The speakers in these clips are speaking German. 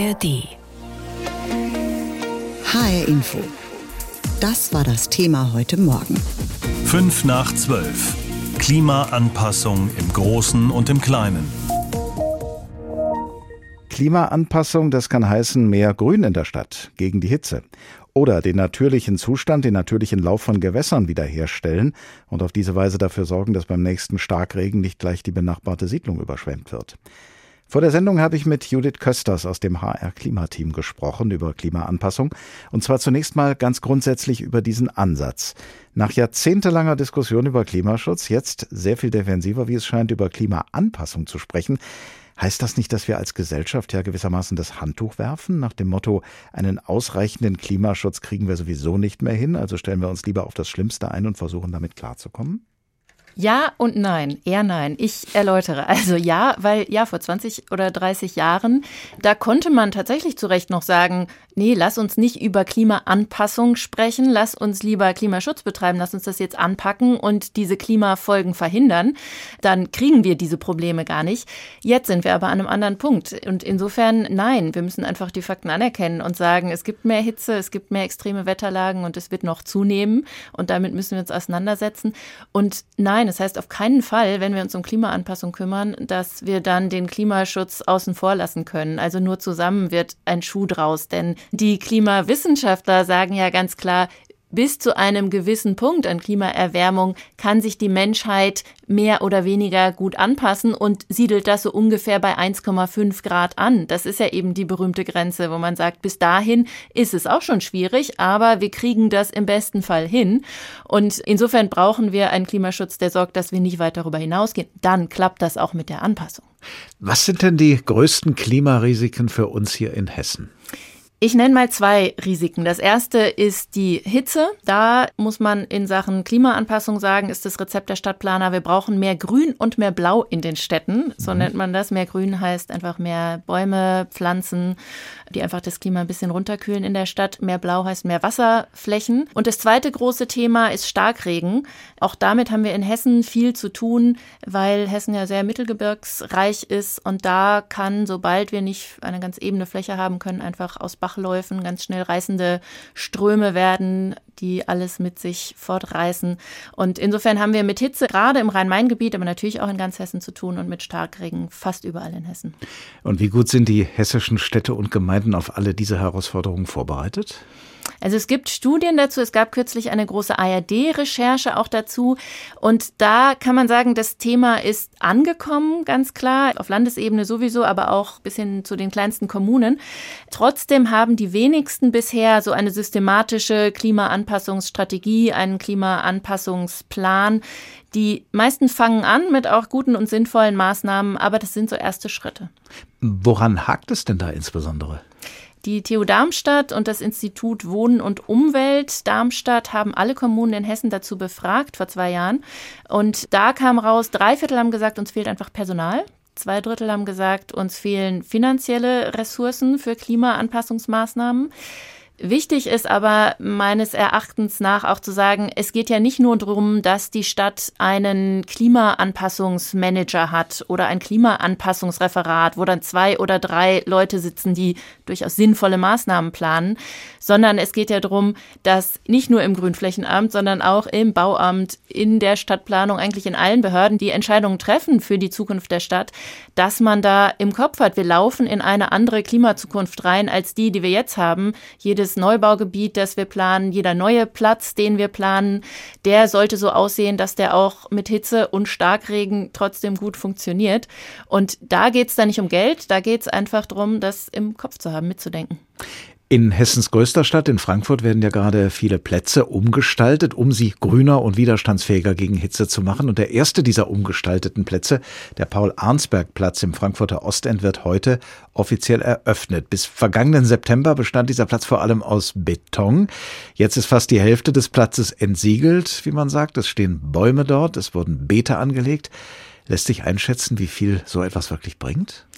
ARD. HR Info. Das war das Thema heute Morgen. Fünf nach zwölf. Klimaanpassung im Großen und im Kleinen. Klimaanpassung, das kann heißen mehr Grün in der Stadt gegen die Hitze. Oder den natürlichen Zustand, den natürlichen Lauf von Gewässern wiederherstellen und auf diese Weise dafür sorgen, dass beim nächsten Starkregen nicht gleich die benachbarte Siedlung überschwemmt wird. Vor der Sendung habe ich mit Judith Kösters aus dem HR Klimateam gesprochen über Klimaanpassung. Und zwar zunächst mal ganz grundsätzlich über diesen Ansatz. Nach jahrzehntelanger Diskussion über Klimaschutz, jetzt sehr viel defensiver, wie es scheint, über Klimaanpassung zu sprechen. Heißt das nicht, dass wir als Gesellschaft ja gewissermaßen das Handtuch werfen, nach dem Motto, einen ausreichenden Klimaschutz kriegen wir sowieso nicht mehr hin, also stellen wir uns lieber auf das Schlimmste ein und versuchen damit klarzukommen? Ja und nein, eher nein. Ich erläutere. Also ja, weil ja, vor 20 oder 30 Jahren, da konnte man tatsächlich zu Recht noch sagen, nee, lass uns nicht über Klimaanpassung sprechen, lass uns lieber Klimaschutz betreiben, lass uns das jetzt anpacken und diese Klimafolgen verhindern. Dann kriegen wir diese Probleme gar nicht. Jetzt sind wir aber an einem anderen Punkt. Und insofern, nein, wir müssen einfach die Fakten anerkennen und sagen, es gibt mehr Hitze, es gibt mehr extreme Wetterlagen und es wird noch zunehmen. Und damit müssen wir uns auseinandersetzen. Und nein, das heißt auf keinen Fall, wenn wir uns um Klimaanpassung kümmern, dass wir dann den Klimaschutz außen vor lassen können. Also nur zusammen wird ein Schuh draus. Denn die Klimawissenschaftler sagen ja ganz klar, bis zu einem gewissen Punkt an Klimaerwärmung kann sich die Menschheit mehr oder weniger gut anpassen und siedelt das so ungefähr bei 1,5 Grad an. Das ist ja eben die berühmte Grenze, wo man sagt, bis dahin ist es auch schon schwierig, aber wir kriegen das im besten Fall hin. Und insofern brauchen wir einen Klimaschutz, der sorgt, dass wir nicht weit darüber hinausgehen. Dann klappt das auch mit der Anpassung. Was sind denn die größten Klimarisiken für uns hier in Hessen? Ich nenne mal zwei Risiken. Das erste ist die Hitze. Da muss man in Sachen Klimaanpassung sagen, ist das Rezept der Stadtplaner, wir brauchen mehr Grün und mehr Blau in den Städten. So mhm. nennt man das. Mehr Grün heißt einfach mehr Bäume, Pflanzen, die einfach das Klima ein bisschen runterkühlen in der Stadt. Mehr Blau heißt mehr Wasserflächen. Und das zweite große Thema ist Starkregen. Auch damit haben wir in Hessen viel zu tun, weil Hessen ja sehr mittelgebirgsreich ist. Und da kann, sobald wir nicht eine ganz ebene Fläche haben können, einfach aus Bach Bachläufen ganz schnell reißende Ströme werden, die alles mit sich fortreißen. Und insofern haben wir mit Hitze gerade im Rhein-Main-Gebiet, aber natürlich auch in ganz Hessen zu tun und mit Starkregen fast überall in Hessen. Und wie gut sind die hessischen Städte und Gemeinden auf alle diese Herausforderungen vorbereitet? Also es gibt Studien dazu, es gab kürzlich eine große ARD-Recherche auch dazu und da kann man sagen, das Thema ist angekommen, ganz klar, auf Landesebene sowieso, aber auch bis hin zu den kleinsten Kommunen. Trotzdem haben die wenigsten bisher so eine systematische Klimaanpassungsstrategie, einen Klimaanpassungsplan. Die meisten fangen an mit auch guten und sinnvollen Maßnahmen, aber das sind so erste Schritte. Woran hakt es denn da insbesondere? Die TU Darmstadt und das Institut Wohnen und Umwelt Darmstadt haben alle Kommunen in Hessen dazu befragt vor zwei Jahren. Und da kam raus, drei Viertel haben gesagt, uns fehlt einfach Personal. Zwei Drittel haben gesagt, uns fehlen finanzielle Ressourcen für Klimaanpassungsmaßnahmen. Wichtig ist aber meines Erachtens nach auch zu sagen, es geht ja nicht nur darum, dass die Stadt einen Klimaanpassungsmanager hat oder ein Klimaanpassungsreferat, wo dann zwei oder drei Leute sitzen, die durchaus sinnvolle Maßnahmen planen, sondern es geht ja darum, dass nicht nur im Grünflächenamt, sondern auch im Bauamt, in der Stadtplanung, eigentlich in allen Behörden, die Entscheidungen treffen für die Zukunft der Stadt, dass man da im Kopf hat, wir laufen in eine andere Klimazukunft rein als die, die wir jetzt haben. Jedes jedes Neubaugebiet, das wir planen, jeder neue Platz, den wir planen, der sollte so aussehen, dass der auch mit Hitze und Starkregen trotzdem gut funktioniert. Und da geht es dann nicht um Geld, da geht es einfach darum, das im Kopf zu haben, mitzudenken. In Hessens größter Stadt, in Frankfurt, werden ja gerade viele Plätze umgestaltet, um sie grüner und widerstandsfähiger gegen Hitze zu machen. Und der erste dieser umgestalteten Plätze, der Paul-Arnsberg-Platz im Frankfurter Ostend, wird heute offiziell eröffnet. Bis vergangenen September bestand dieser Platz vor allem aus Beton. Jetzt ist fast die Hälfte des Platzes entsiegelt, wie man sagt. Es stehen Bäume dort, es wurden Beete angelegt. Lässt sich einschätzen, wie viel so etwas wirklich bringt?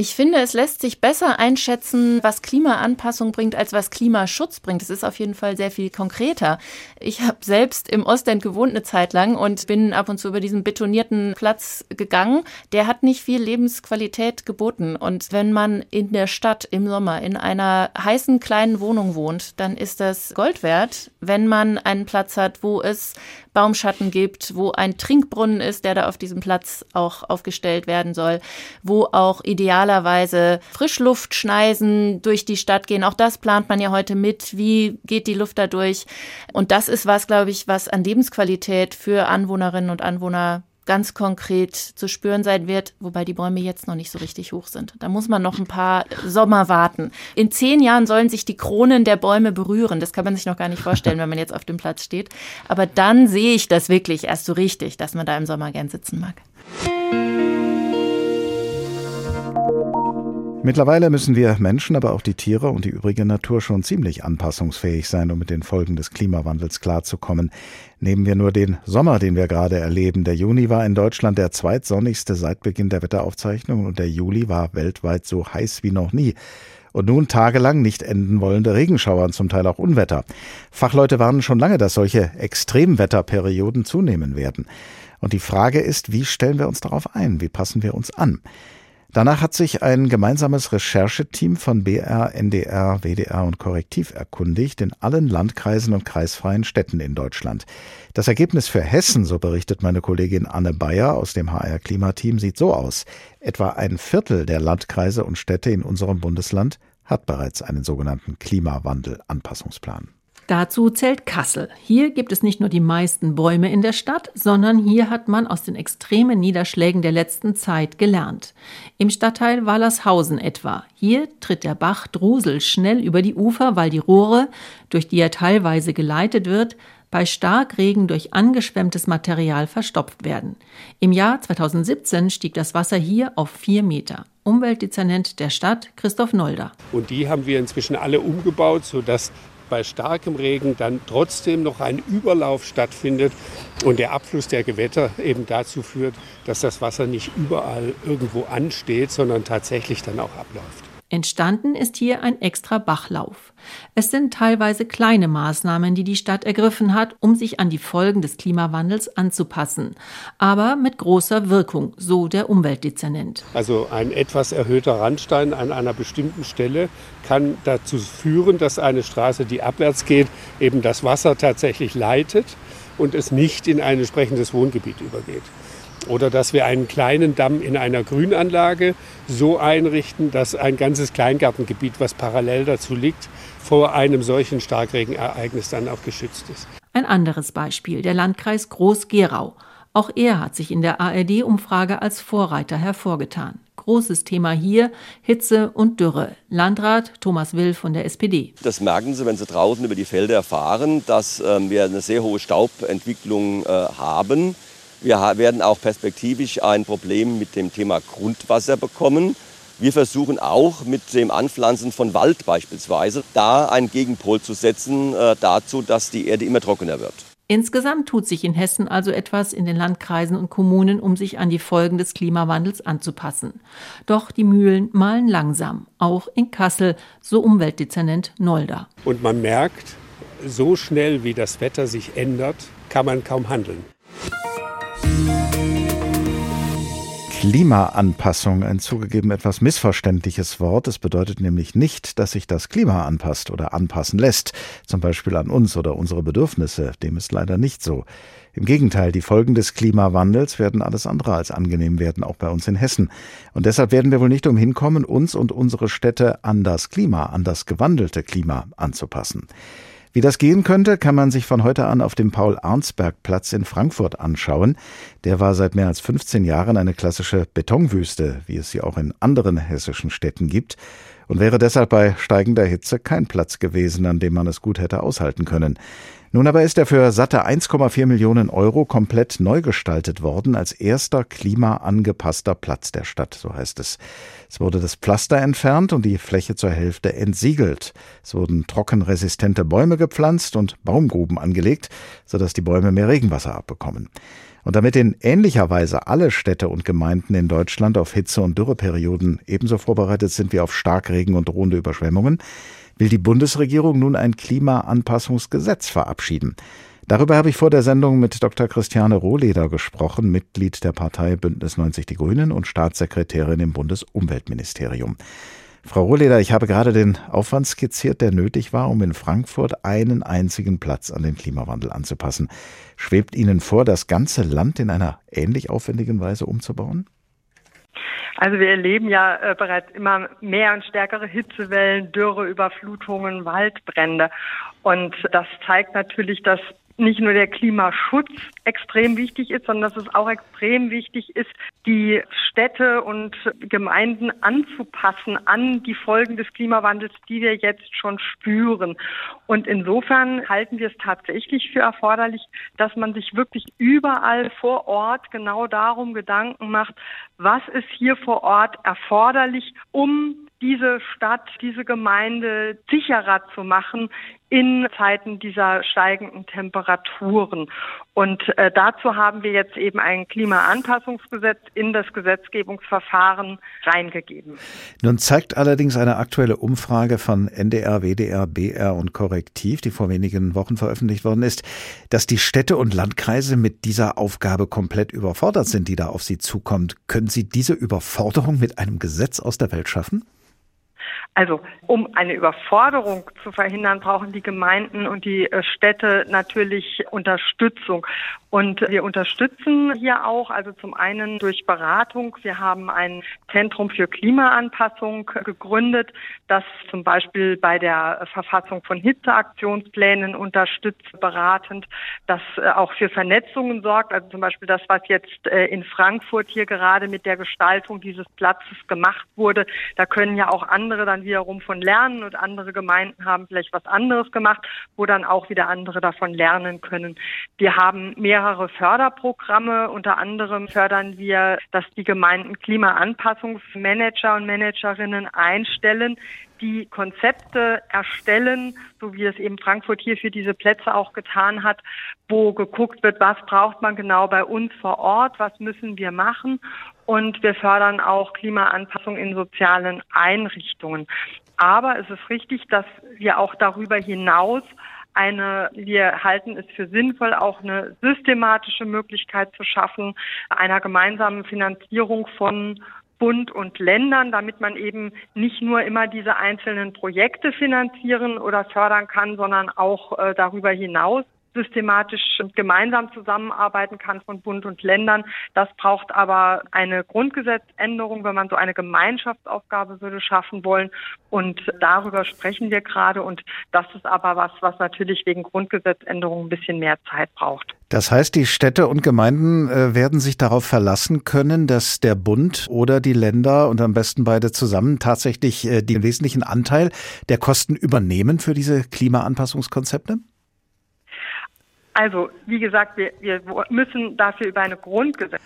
Ich finde, es lässt sich besser einschätzen, was Klimaanpassung bringt, als was Klimaschutz bringt. Es ist auf jeden Fall sehr viel konkreter. Ich habe selbst im Ostend gewohnt eine Zeit lang und bin ab und zu über diesen betonierten Platz gegangen. Der hat nicht viel Lebensqualität geboten. Und wenn man in der Stadt im Sommer in einer heißen kleinen Wohnung wohnt, dann ist das Gold wert, wenn man einen Platz hat, wo es Baumschatten gibt, wo ein Trinkbrunnen ist, der da auf diesem Platz auch aufgestellt werden soll, wo auch idealerweise Frischluftschneisen durch die Stadt gehen. Auch das plant man ja heute mit. Wie geht die Luft da durch? Und das ist was, glaube ich, was an Lebensqualität für Anwohnerinnen und Anwohner ganz konkret zu spüren sein wird, wobei die Bäume jetzt noch nicht so richtig hoch sind. Da muss man noch ein paar Sommer warten. In zehn Jahren sollen sich die Kronen der Bäume berühren. Das kann man sich noch gar nicht vorstellen, wenn man jetzt auf dem Platz steht. Aber dann sehe ich das wirklich erst so richtig, dass man da im Sommer gern sitzen mag. Mittlerweile müssen wir Menschen, aber auch die Tiere und die übrige Natur schon ziemlich anpassungsfähig sein, um mit den Folgen des Klimawandels klarzukommen. Nehmen wir nur den Sommer, den wir gerade erleben. Der Juni war in Deutschland der zweitsonnigste seit Beginn der Wetteraufzeichnungen und der Juli war weltweit so heiß wie noch nie. Und nun tagelang nicht enden wollende Regenschauer und zum Teil auch Unwetter. Fachleute warnen schon lange, dass solche Extremwetterperioden zunehmen werden. Und die Frage ist, wie stellen wir uns darauf ein? Wie passen wir uns an? Danach hat sich ein gemeinsames Rechercheteam von BR, NDR, WDR und Korrektiv erkundigt in allen Landkreisen und kreisfreien Städten in Deutschland. Das Ergebnis für Hessen, so berichtet meine Kollegin Anne Bayer aus dem HR Klimateam, sieht so aus. Etwa ein Viertel der Landkreise und Städte in unserem Bundesland hat bereits einen sogenannten Klimawandel-Anpassungsplan. Dazu zählt Kassel. Hier gibt es nicht nur die meisten Bäume in der Stadt, sondern hier hat man aus den extremen Niederschlägen der letzten Zeit gelernt. Im Stadtteil Wallershausen etwa. Hier tritt der Bach Drusel schnell über die Ufer, weil die Rohre, durch die er teilweise geleitet wird, bei Starkregen durch angeschwemmtes Material verstopft werden. Im Jahr 2017 stieg das Wasser hier auf vier Meter. Umweltdezernent der Stadt Christoph Nolder. Und die haben wir inzwischen alle umgebaut, sodass bei starkem Regen dann trotzdem noch ein Überlauf stattfindet und der Abfluss der Gewässer eben dazu führt, dass das Wasser nicht überall irgendwo ansteht, sondern tatsächlich dann auch abläuft. Entstanden ist hier ein extra Bachlauf. Es sind teilweise kleine Maßnahmen, die die Stadt ergriffen hat, um sich an die Folgen des Klimawandels anzupassen, aber mit großer Wirkung, so der Umweltdezernent. Also ein etwas erhöhter Randstein an einer bestimmten Stelle kann dazu führen, dass eine Straße, die abwärts geht, eben das Wasser tatsächlich leitet und es nicht in ein entsprechendes Wohngebiet übergeht. Oder dass wir einen kleinen Damm in einer Grünanlage so einrichten, dass ein ganzes Kleingartengebiet, was parallel dazu liegt, vor einem solchen Starkregenereignis dann auch geschützt ist. Ein anderes Beispiel, der Landkreis Groß-Gerau. Auch er hat sich in der ARD-Umfrage als Vorreiter hervorgetan. Großes Thema hier Hitze und Dürre. Landrat Thomas Will von der SPD. Das merken Sie, wenn Sie draußen über die Felder fahren, dass ähm, wir eine sehr hohe Staubentwicklung äh, haben. Wir werden auch perspektivisch ein Problem mit dem Thema Grundwasser bekommen. Wir versuchen auch mit dem Anpflanzen von Wald beispielsweise da einen Gegenpol zu setzen äh, dazu, dass die Erde immer trockener wird. Insgesamt tut sich in Hessen also etwas in den Landkreisen und Kommunen, um sich an die Folgen des Klimawandels anzupassen. Doch die Mühlen malen langsam, auch in Kassel, so Umweltdezernent Nolda. Und man merkt, so schnell wie das Wetter sich ändert, kann man kaum handeln. Klimaanpassung, ein zugegeben etwas missverständliches Wort. Es bedeutet nämlich nicht, dass sich das Klima anpasst oder anpassen lässt, zum Beispiel an uns oder unsere Bedürfnisse. Dem ist leider nicht so. Im Gegenteil, die Folgen des Klimawandels werden alles andere als angenehm werden, auch bei uns in Hessen. Und deshalb werden wir wohl nicht umhin kommen, uns und unsere Städte an das Klima, an das gewandelte Klima anzupassen. Wie das gehen könnte, kann man sich von heute an auf dem Paul-Arnsberg-Platz in Frankfurt anschauen. Der war seit mehr als 15 Jahren eine klassische Betonwüste, wie es sie auch in anderen hessischen Städten gibt, und wäre deshalb bei steigender Hitze kein Platz gewesen, an dem man es gut hätte aushalten können. Nun aber ist er für satte 1,4 Millionen Euro komplett neu gestaltet worden als erster klimaangepasster Platz der Stadt, so heißt es. Es wurde das Pflaster entfernt und die Fläche zur Hälfte entsiegelt. Es wurden trockenresistente Bäume gepflanzt und Baumgruben angelegt, sodass die Bäume mehr Regenwasser abbekommen. Und damit in ähnlicher Weise alle Städte und Gemeinden in Deutschland auf Hitze- und Dürreperioden ebenso vorbereitet sind wie auf Starkregen und drohende Überschwemmungen, will die Bundesregierung nun ein Klimaanpassungsgesetz verabschieden. Darüber habe ich vor der Sendung mit Dr. Christiane Rohleder gesprochen, Mitglied der Partei Bündnis 90 Die Grünen und Staatssekretärin im Bundesumweltministerium. Frau Rohleder, ich habe gerade den Aufwand skizziert, der nötig war, um in Frankfurt einen einzigen Platz an den Klimawandel anzupassen. Schwebt Ihnen vor, das ganze Land in einer ähnlich aufwendigen Weise umzubauen? Also wir erleben ja äh, bereits immer mehr und stärkere Hitzewellen, Dürre, Überflutungen, Waldbrände. Und das zeigt natürlich, dass nicht nur der Klimaschutz extrem wichtig ist, sondern dass es auch extrem wichtig ist, die Städte und Gemeinden anzupassen an die Folgen des Klimawandels, die wir jetzt schon spüren. Und insofern halten wir es tatsächlich für erforderlich, dass man sich wirklich überall vor Ort genau darum Gedanken macht, was ist hier vor Ort erforderlich, um diese Stadt, diese Gemeinde sicherer zu machen in Zeiten dieser steigenden Temperaturen. Und äh, dazu haben wir jetzt eben ein Klimaanpassungsgesetz in das Gesetzgebungsverfahren reingegeben. Nun zeigt allerdings eine aktuelle Umfrage von NDR, WDR, BR und Korrektiv, die vor wenigen Wochen veröffentlicht worden ist, dass die Städte und Landkreise mit dieser Aufgabe komplett überfordert sind, die da auf sie zukommt. Können Sie diese Überforderung mit einem Gesetz aus der Welt schaffen? Also um eine Überforderung zu verhindern, brauchen die Gemeinden und die äh, Städte natürlich Unterstützung. Und wir unterstützen hier auch, also zum einen durch Beratung. Wir haben ein Zentrum für Klimaanpassung gegründet, das zum Beispiel bei der Verfassung von Hitzeaktionsplänen unterstützt, beratend, das äh, auch für Vernetzungen sorgt. Also zum Beispiel das, was jetzt äh, in Frankfurt hier gerade mit der Gestaltung dieses Platzes gemacht wurde. Da können ja auch andere dann wiederum von lernen und andere Gemeinden haben vielleicht was anderes gemacht, wo dann auch wieder andere davon lernen können. Wir haben mehrere Förderprogramme. Unter anderem fördern wir, dass die Gemeinden Klimaanpassungsmanager und Managerinnen einstellen, die Konzepte erstellen, so wie es eben Frankfurt hier für diese Plätze auch getan hat, wo geguckt wird, was braucht man genau bei uns vor Ort, was müssen wir machen. Und wir fördern auch Klimaanpassung in sozialen Einrichtungen. Aber es ist richtig, dass wir auch darüber hinaus eine, wir halten es für sinnvoll, auch eine systematische Möglichkeit zu schaffen, einer gemeinsamen Finanzierung von Bund und Ländern, damit man eben nicht nur immer diese einzelnen Projekte finanzieren oder fördern kann, sondern auch äh, darüber hinaus systematisch gemeinsam zusammenarbeiten kann von Bund und Ländern. Das braucht aber eine Grundgesetzänderung, wenn man so eine Gemeinschaftsaufgabe würde schaffen wollen. Und darüber sprechen wir gerade. Und das ist aber was, was natürlich wegen Grundgesetzänderung ein bisschen mehr Zeit braucht. Das heißt, die Städte und Gemeinden äh, werden sich darauf verlassen können, dass der Bund oder die Länder und am besten beide zusammen tatsächlich äh, den wesentlichen Anteil der Kosten übernehmen für diese Klimaanpassungskonzepte? Also, wie gesagt, wir, wir müssen dafür über eine Grundgesetz,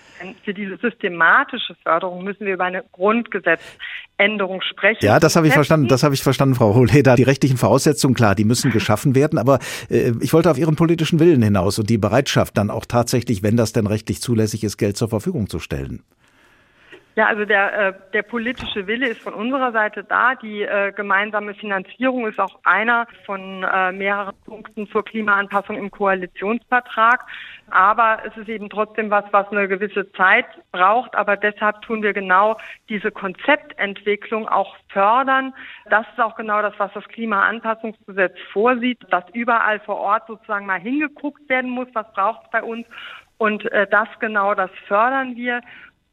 für diese systematische Förderung müssen wir über eine Grundgesetzänderung sprechen. Ja, das habe ich verstanden, das habe ich verstanden, Frau Hohleder. Die rechtlichen Voraussetzungen, klar, die müssen geschaffen werden, aber äh, ich wollte auf Ihren politischen Willen hinaus und die Bereitschaft dann auch tatsächlich, wenn das denn rechtlich zulässig ist, Geld zur Verfügung zu stellen. Ja, also der, äh, der politische Wille ist von unserer Seite da. Die äh, gemeinsame Finanzierung ist auch einer von äh, mehreren Punkten zur Klimaanpassung im Koalitionsvertrag. Aber es ist eben trotzdem was, was eine gewisse Zeit braucht. Aber deshalb tun wir genau diese Konzeptentwicklung auch fördern. Das ist auch genau das, was das Klimaanpassungsgesetz vorsieht, dass überall vor Ort sozusagen mal hingeguckt werden muss, was braucht es bei uns. Und äh, das genau, das fördern wir.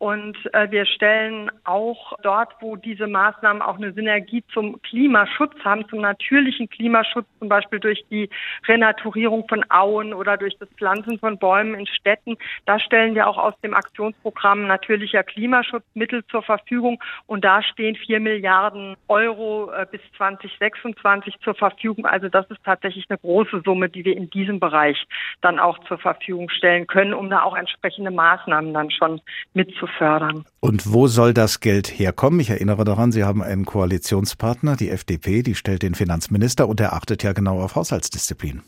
Und äh, wir stellen auch dort, wo diese Maßnahmen auch eine Synergie zum Klimaschutz haben, zum natürlichen Klimaschutz, zum Beispiel durch die Renaturierung von Auen oder durch das Pflanzen von Bäumen in Städten, da stellen wir auch aus dem Aktionsprogramm natürlicher Klimaschutz Mittel zur Verfügung. Und da stehen vier Milliarden Euro äh, bis 2026 zur Verfügung. Also das ist tatsächlich eine große Summe, die wir in diesem Bereich dann auch zur Verfügung stellen können, um da auch entsprechende Maßnahmen dann schon mitzuführen fördern. Und wo soll das Geld herkommen? Ich erinnere daran, Sie haben einen Koalitionspartner, die FDP, die stellt den Finanzminister und er achtet ja genau auf Haushaltsdisziplin.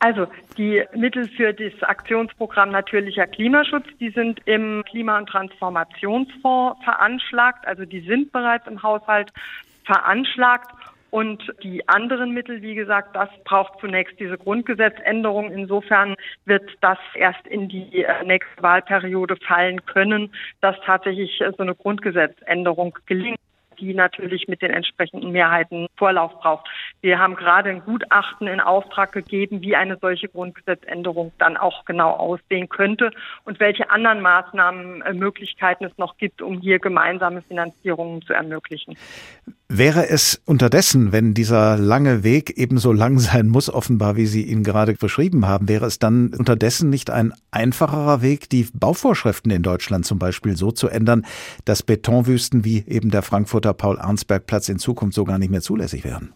Also die Mittel für das Aktionsprogramm Natürlicher Klimaschutz, die sind im Klima- und Transformationsfonds veranschlagt. Also die sind bereits im Haushalt veranschlagt. Und die anderen Mittel, wie gesagt, das braucht zunächst diese Grundgesetzänderung. Insofern wird das erst in die äh, nächste Wahlperiode fallen können, dass tatsächlich so eine Grundgesetzänderung gelingt die natürlich mit den entsprechenden Mehrheiten Vorlauf braucht. Wir haben gerade ein Gutachten in Auftrag gegeben, wie eine solche Grundgesetzänderung dann auch genau aussehen könnte und welche anderen Maßnahmen, äh, Möglichkeiten es noch gibt, um hier gemeinsame Finanzierungen zu ermöglichen. Wäre es unterdessen, wenn dieser lange Weg ebenso lang sein muss, offenbar, wie Sie ihn gerade beschrieben haben, wäre es dann unterdessen nicht ein einfacherer Weg, die Bauvorschriften in Deutschland zum Beispiel so zu ändern, dass Betonwüsten wie eben der Frankfurter Paul-Arnsberg-Platz in Zukunft so gar nicht mehr zulässig wären?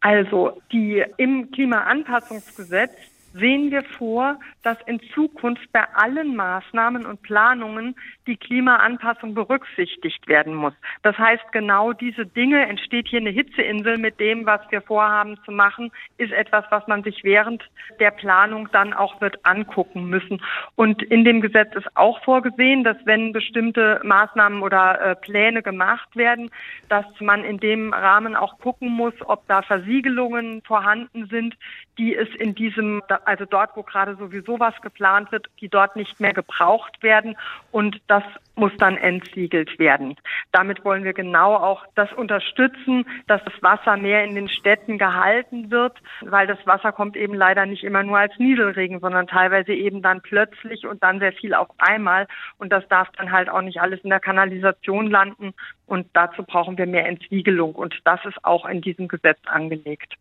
Also die im Klimaanpassungsgesetz sehen wir vor, dass in Zukunft bei allen Maßnahmen und Planungen die Klimaanpassung berücksichtigt werden muss. Das heißt, genau diese Dinge, entsteht hier eine Hitzeinsel mit dem, was wir vorhaben zu machen, ist etwas, was man sich während der Planung dann auch wird angucken müssen. Und in dem Gesetz ist auch vorgesehen, dass wenn bestimmte Maßnahmen oder äh, Pläne gemacht werden, dass man in dem Rahmen auch gucken muss, ob da Versiegelungen vorhanden sind, die es in diesem, also dort, wo gerade sowieso was geplant wird, die dort nicht mehr gebraucht werden. Und das muss dann entsiegelt werden. Damit wollen wir genau auch das unterstützen, dass das Wasser mehr in den Städten gehalten wird, weil das Wasser kommt eben leider nicht immer nur als Nieselregen, sondern teilweise eben dann plötzlich und dann sehr viel auf einmal. Und das darf dann halt auch nicht alles in der Kanalisation landen. Und dazu brauchen wir mehr Entsiegelung. Und das ist auch in diesem Gesetz angelegt.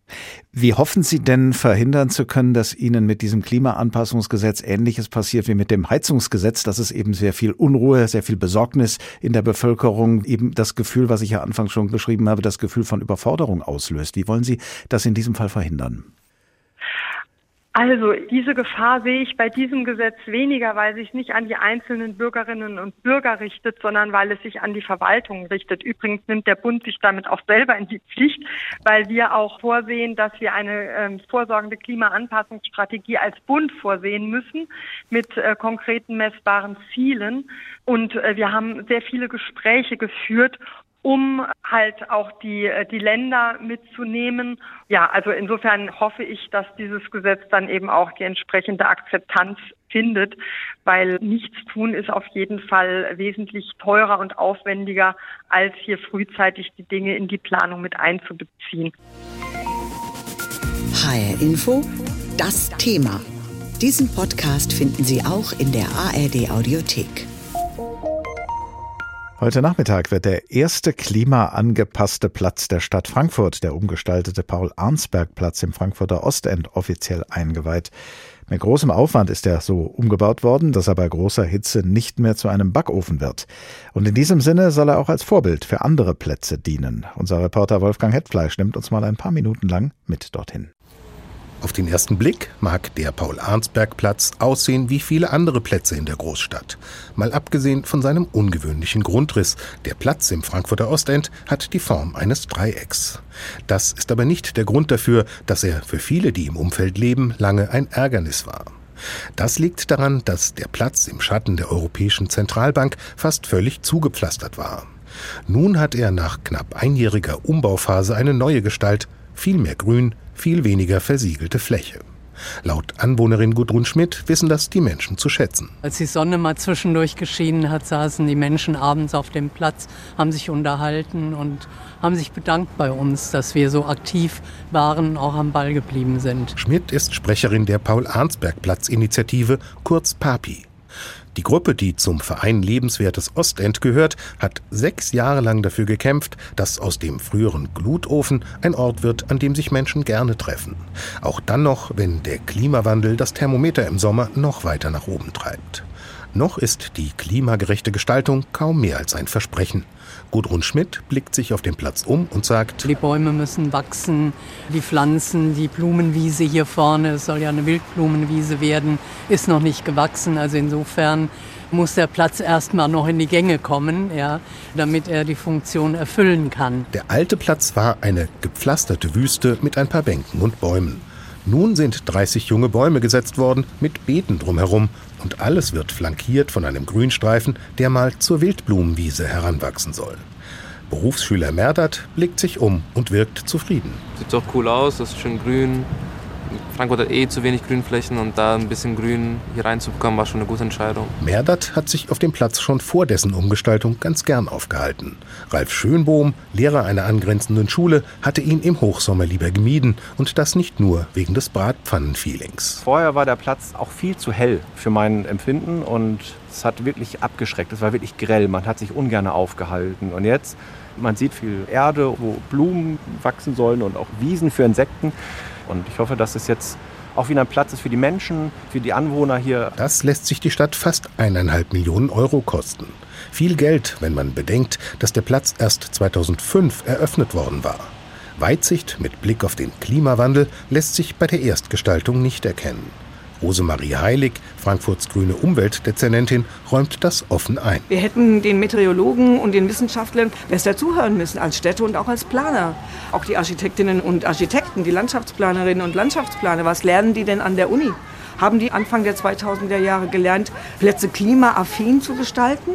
Wie hoffen Sie denn verhindern zu können, dass Ihnen mit diesem Klimaanpassungsgesetz Ähnliches passiert wie mit dem Heizungsgesetz, dass es eben sehr viel Unruhe, sehr viel Besorgnis in der Bevölkerung, eben das Gefühl, was ich ja anfangs schon beschrieben habe, das Gefühl von Überforderung auslöst? Wie wollen Sie das in diesem Fall verhindern? Also diese Gefahr sehe ich bei diesem Gesetz weniger, weil sich nicht an die einzelnen Bürgerinnen und Bürger richtet, sondern weil es sich an die Verwaltung richtet. Übrigens nimmt der Bund sich damit auch selber in die Pflicht, weil wir auch vorsehen, dass wir eine ähm, vorsorgende Klimaanpassungsstrategie als Bund vorsehen müssen mit äh, konkreten messbaren Zielen. Und äh, wir haben sehr viele Gespräche geführt, um halt auch die, äh, die Länder mitzunehmen. Ja, also insofern hoffe ich, dass dieses Gesetz dann eben auch die entsprechende Akzeptanz findet, weil nichts tun ist auf jeden Fall wesentlich teurer und aufwendiger, als hier frühzeitig die Dinge in die Planung mit einzubeziehen. HR Info, das Thema. Diesen Podcast finden Sie auch in der ARD Audiothek. Heute Nachmittag wird der erste klimaangepasste Platz der Stadt Frankfurt, der umgestaltete Paul-Arnsberg-Platz im Frankfurter Ostend, offiziell eingeweiht. Mit großem Aufwand ist er so umgebaut worden, dass er bei großer Hitze nicht mehr zu einem Backofen wird. Und in diesem Sinne soll er auch als Vorbild für andere Plätze dienen. Unser Reporter Wolfgang Hetfleisch nimmt uns mal ein paar Minuten lang mit dorthin. Auf den ersten Blick mag der Paul-Arnsberg-Platz aussehen wie viele andere Plätze in der Großstadt. Mal abgesehen von seinem ungewöhnlichen Grundriss. Der Platz im Frankfurter Ostend hat die Form eines Dreiecks. Das ist aber nicht der Grund dafür, dass er für viele, die im Umfeld leben, lange ein Ärgernis war. Das liegt daran, dass der Platz im Schatten der Europäischen Zentralbank fast völlig zugepflastert war. Nun hat er nach knapp einjähriger Umbauphase eine neue Gestalt, viel mehr Grün, viel weniger versiegelte Fläche. Laut Anwohnerin Gudrun Schmidt wissen das die Menschen zu schätzen. Als die Sonne mal zwischendurch geschienen hat, saßen die Menschen abends auf dem Platz, haben sich unterhalten und haben sich bedankt bei uns, dass wir so aktiv waren, auch am Ball geblieben sind. Schmidt ist Sprecherin der Paul-Arnsberg-Platz-Initiative, kurz PAPI. Die Gruppe, die zum Verein Lebenswertes Ostend gehört, hat sechs Jahre lang dafür gekämpft, dass aus dem früheren Glutofen ein Ort wird, an dem sich Menschen gerne treffen. Auch dann noch, wenn der Klimawandel das Thermometer im Sommer noch weiter nach oben treibt. Noch ist die klimagerechte Gestaltung kaum mehr als ein Versprechen. Gudrun Schmidt blickt sich auf den Platz um und sagt, die Bäume müssen wachsen, die Pflanzen, die Blumenwiese hier vorne, es soll ja eine Wildblumenwiese werden, ist noch nicht gewachsen. Also insofern muss der Platz erstmal noch in die Gänge kommen, ja, damit er die Funktion erfüllen kann. Der alte Platz war eine gepflasterte Wüste mit ein paar Bänken und Bäumen. Nun sind 30 junge Bäume gesetzt worden, mit Beeten drumherum, und alles wird flankiert von einem Grünstreifen, der mal zur Wildblumenwiese heranwachsen soll. Berufsschüler Merdat blickt sich um und wirkt zufrieden. Sieht doch cool aus, das ist schön grün, Frankfurt hat eh zu wenig Grünflächen und da ein bisschen Grün hier reinzubekommen, war schon eine gute Entscheidung. Merdat hat sich auf dem Platz schon vor dessen Umgestaltung ganz gern aufgehalten. Ralf Schönbohm, Lehrer einer angrenzenden Schule, hatte ihn im Hochsommer lieber gemieden und das nicht nur wegen des Bratpfannenfeelings. Vorher war der Platz auch viel zu hell für mein Empfinden und es hat wirklich abgeschreckt. Es war wirklich grell, man hat sich ungern aufgehalten und jetzt man sieht viel Erde, wo Blumen wachsen sollen und auch Wiesen für Insekten. Und ich hoffe, dass es jetzt auch wieder ein Platz ist für die Menschen, für die Anwohner hier. Das lässt sich die Stadt fast eineinhalb Millionen Euro kosten. Viel Geld, wenn man bedenkt, dass der Platz erst 2005 eröffnet worden war. Weitsicht mit Blick auf den Klimawandel lässt sich bei der Erstgestaltung nicht erkennen. Rosemarie Heilig, Frankfurts grüne Umweltdezernentin, räumt das offen ein. Wir hätten den Meteorologen und den Wissenschaftlern besser zuhören müssen, als Städte und auch als Planer. Auch die Architektinnen und Architekten, die Landschaftsplanerinnen und Landschaftsplaner, was lernen die denn an der Uni? Haben die Anfang der 2000er Jahre gelernt, Plätze klimaaffin zu gestalten?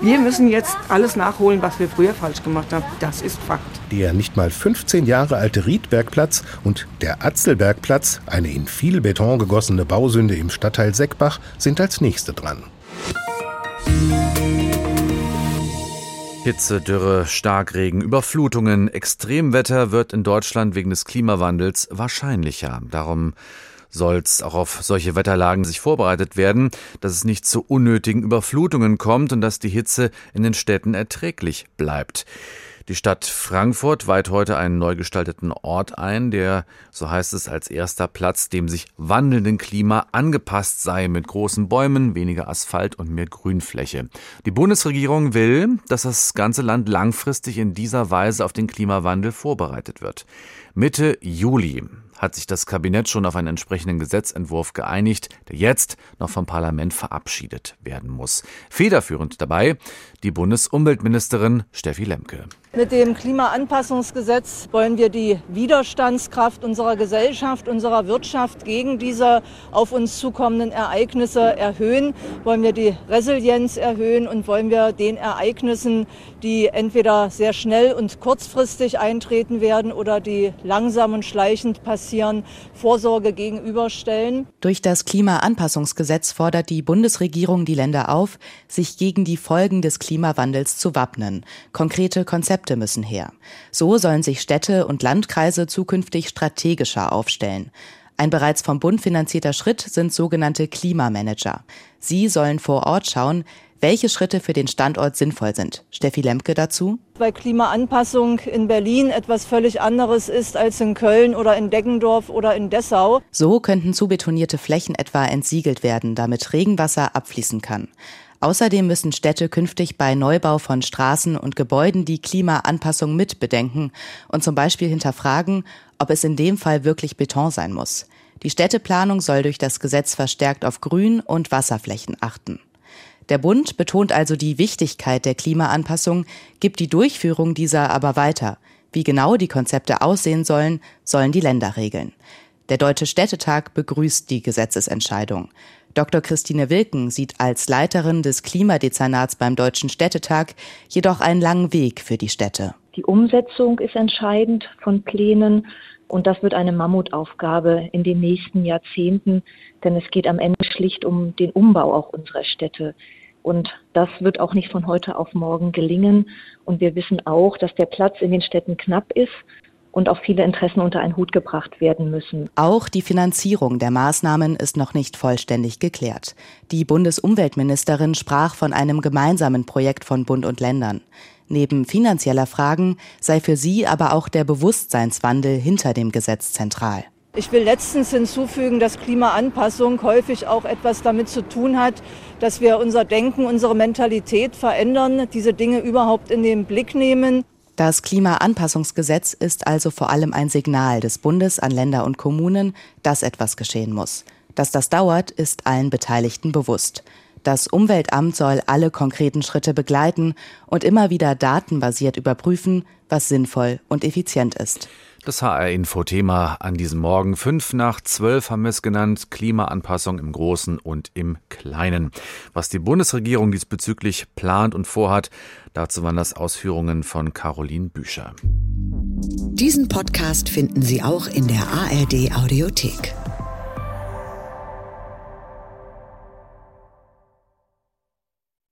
Wir müssen jetzt alles nachholen, was wir früher falsch gemacht haben. Das ist Fakt. Der nicht mal 15 Jahre alte Riedbergplatz und der Atzelbergplatz, eine in viel Beton gegossene Bausünde im Stadtteil Seckbach, sind als nächste dran. Hitze, Dürre, Starkregen, Überflutungen, Extremwetter wird in Deutschland wegen des Klimawandels wahrscheinlicher. Darum soll es auch auf solche Wetterlagen sich vorbereitet werden, dass es nicht zu unnötigen Überflutungen kommt und dass die Hitze in den Städten erträglich bleibt. Die Stadt Frankfurt weiht heute einen neu gestalteten Ort ein, der, so heißt es, als erster Platz dem sich wandelnden Klima angepasst sei, mit großen Bäumen, weniger Asphalt und mehr Grünfläche. Die Bundesregierung will, dass das ganze Land langfristig in dieser Weise auf den Klimawandel vorbereitet wird. Mitte Juli hat sich das Kabinett schon auf einen entsprechenden Gesetzentwurf geeinigt, der jetzt noch vom Parlament verabschiedet werden muss. Federführend dabei die Bundesumweltministerin Steffi Lemke. Mit dem Klimaanpassungsgesetz wollen wir die Widerstandskraft unserer Gesellschaft, unserer Wirtschaft gegen diese auf uns zukommenden Ereignisse erhöhen, wollen wir die Resilienz erhöhen und wollen wir den Ereignissen, die entweder sehr schnell und kurzfristig eintreten werden oder die langsam und schleichend passieren, Vorsorge gegenüberstellen. Durch das Klimaanpassungsgesetz fordert die Bundesregierung die Länder auf, sich gegen die Folgen des Klimawandels zu wappnen. Konkrete Konzepte müssen her. So sollen sich Städte und Landkreise zukünftig strategischer aufstellen. Ein bereits vom Bund finanzierter Schritt sind sogenannte Klimamanager. Sie sollen vor Ort schauen, welche Schritte für den Standort sinnvoll sind. Steffi Lemke dazu. Weil Klimaanpassung in Berlin etwas völlig anderes ist als in Köln oder in Deggendorf oder in Dessau. So könnten zubetonierte Flächen etwa entsiegelt werden, damit Regenwasser abfließen kann. Außerdem müssen Städte künftig bei Neubau von Straßen und Gebäuden die Klimaanpassung mitbedenken und zum Beispiel hinterfragen, ob es in dem Fall wirklich Beton sein muss. Die Städteplanung soll durch das Gesetz verstärkt auf Grün- und Wasserflächen achten. Der Bund betont also die Wichtigkeit der Klimaanpassung, gibt die Durchführung dieser aber weiter. Wie genau die Konzepte aussehen sollen, sollen die Länder regeln. Der Deutsche Städtetag begrüßt die Gesetzesentscheidung. Dr. Christine Wilken sieht als Leiterin des Klimadezernats beim Deutschen Städtetag jedoch einen langen Weg für die Städte. Die Umsetzung ist entscheidend von Plänen und das wird eine Mammutaufgabe in den nächsten Jahrzehnten, denn es geht am Ende schlicht um den Umbau auch unserer Städte. Und das wird auch nicht von heute auf morgen gelingen. Und wir wissen auch, dass der Platz in den Städten knapp ist und auch viele Interessen unter einen Hut gebracht werden müssen. Auch die Finanzierung der Maßnahmen ist noch nicht vollständig geklärt. Die Bundesumweltministerin sprach von einem gemeinsamen Projekt von Bund und Ländern. Neben finanzieller Fragen sei für sie aber auch der Bewusstseinswandel hinter dem Gesetz zentral. Ich will letztens hinzufügen, dass Klimaanpassung häufig auch etwas damit zu tun hat, dass wir unser Denken, unsere Mentalität verändern, diese Dinge überhaupt in den Blick nehmen. Das Klimaanpassungsgesetz ist also vor allem ein Signal des Bundes an Länder und Kommunen, dass etwas geschehen muss. Dass das dauert, ist allen Beteiligten bewusst. Das Umweltamt soll alle konkreten Schritte begleiten und immer wieder datenbasiert überprüfen, was sinnvoll und effizient ist. Das HR-Info-Thema an diesem Morgen. Fünf nach zwölf haben wir es genannt. Klimaanpassung im Großen und im Kleinen. Was die Bundesregierung diesbezüglich plant und vorhat, dazu waren das Ausführungen von Caroline Büscher. Diesen Podcast finden Sie auch in der ARD-Audiothek.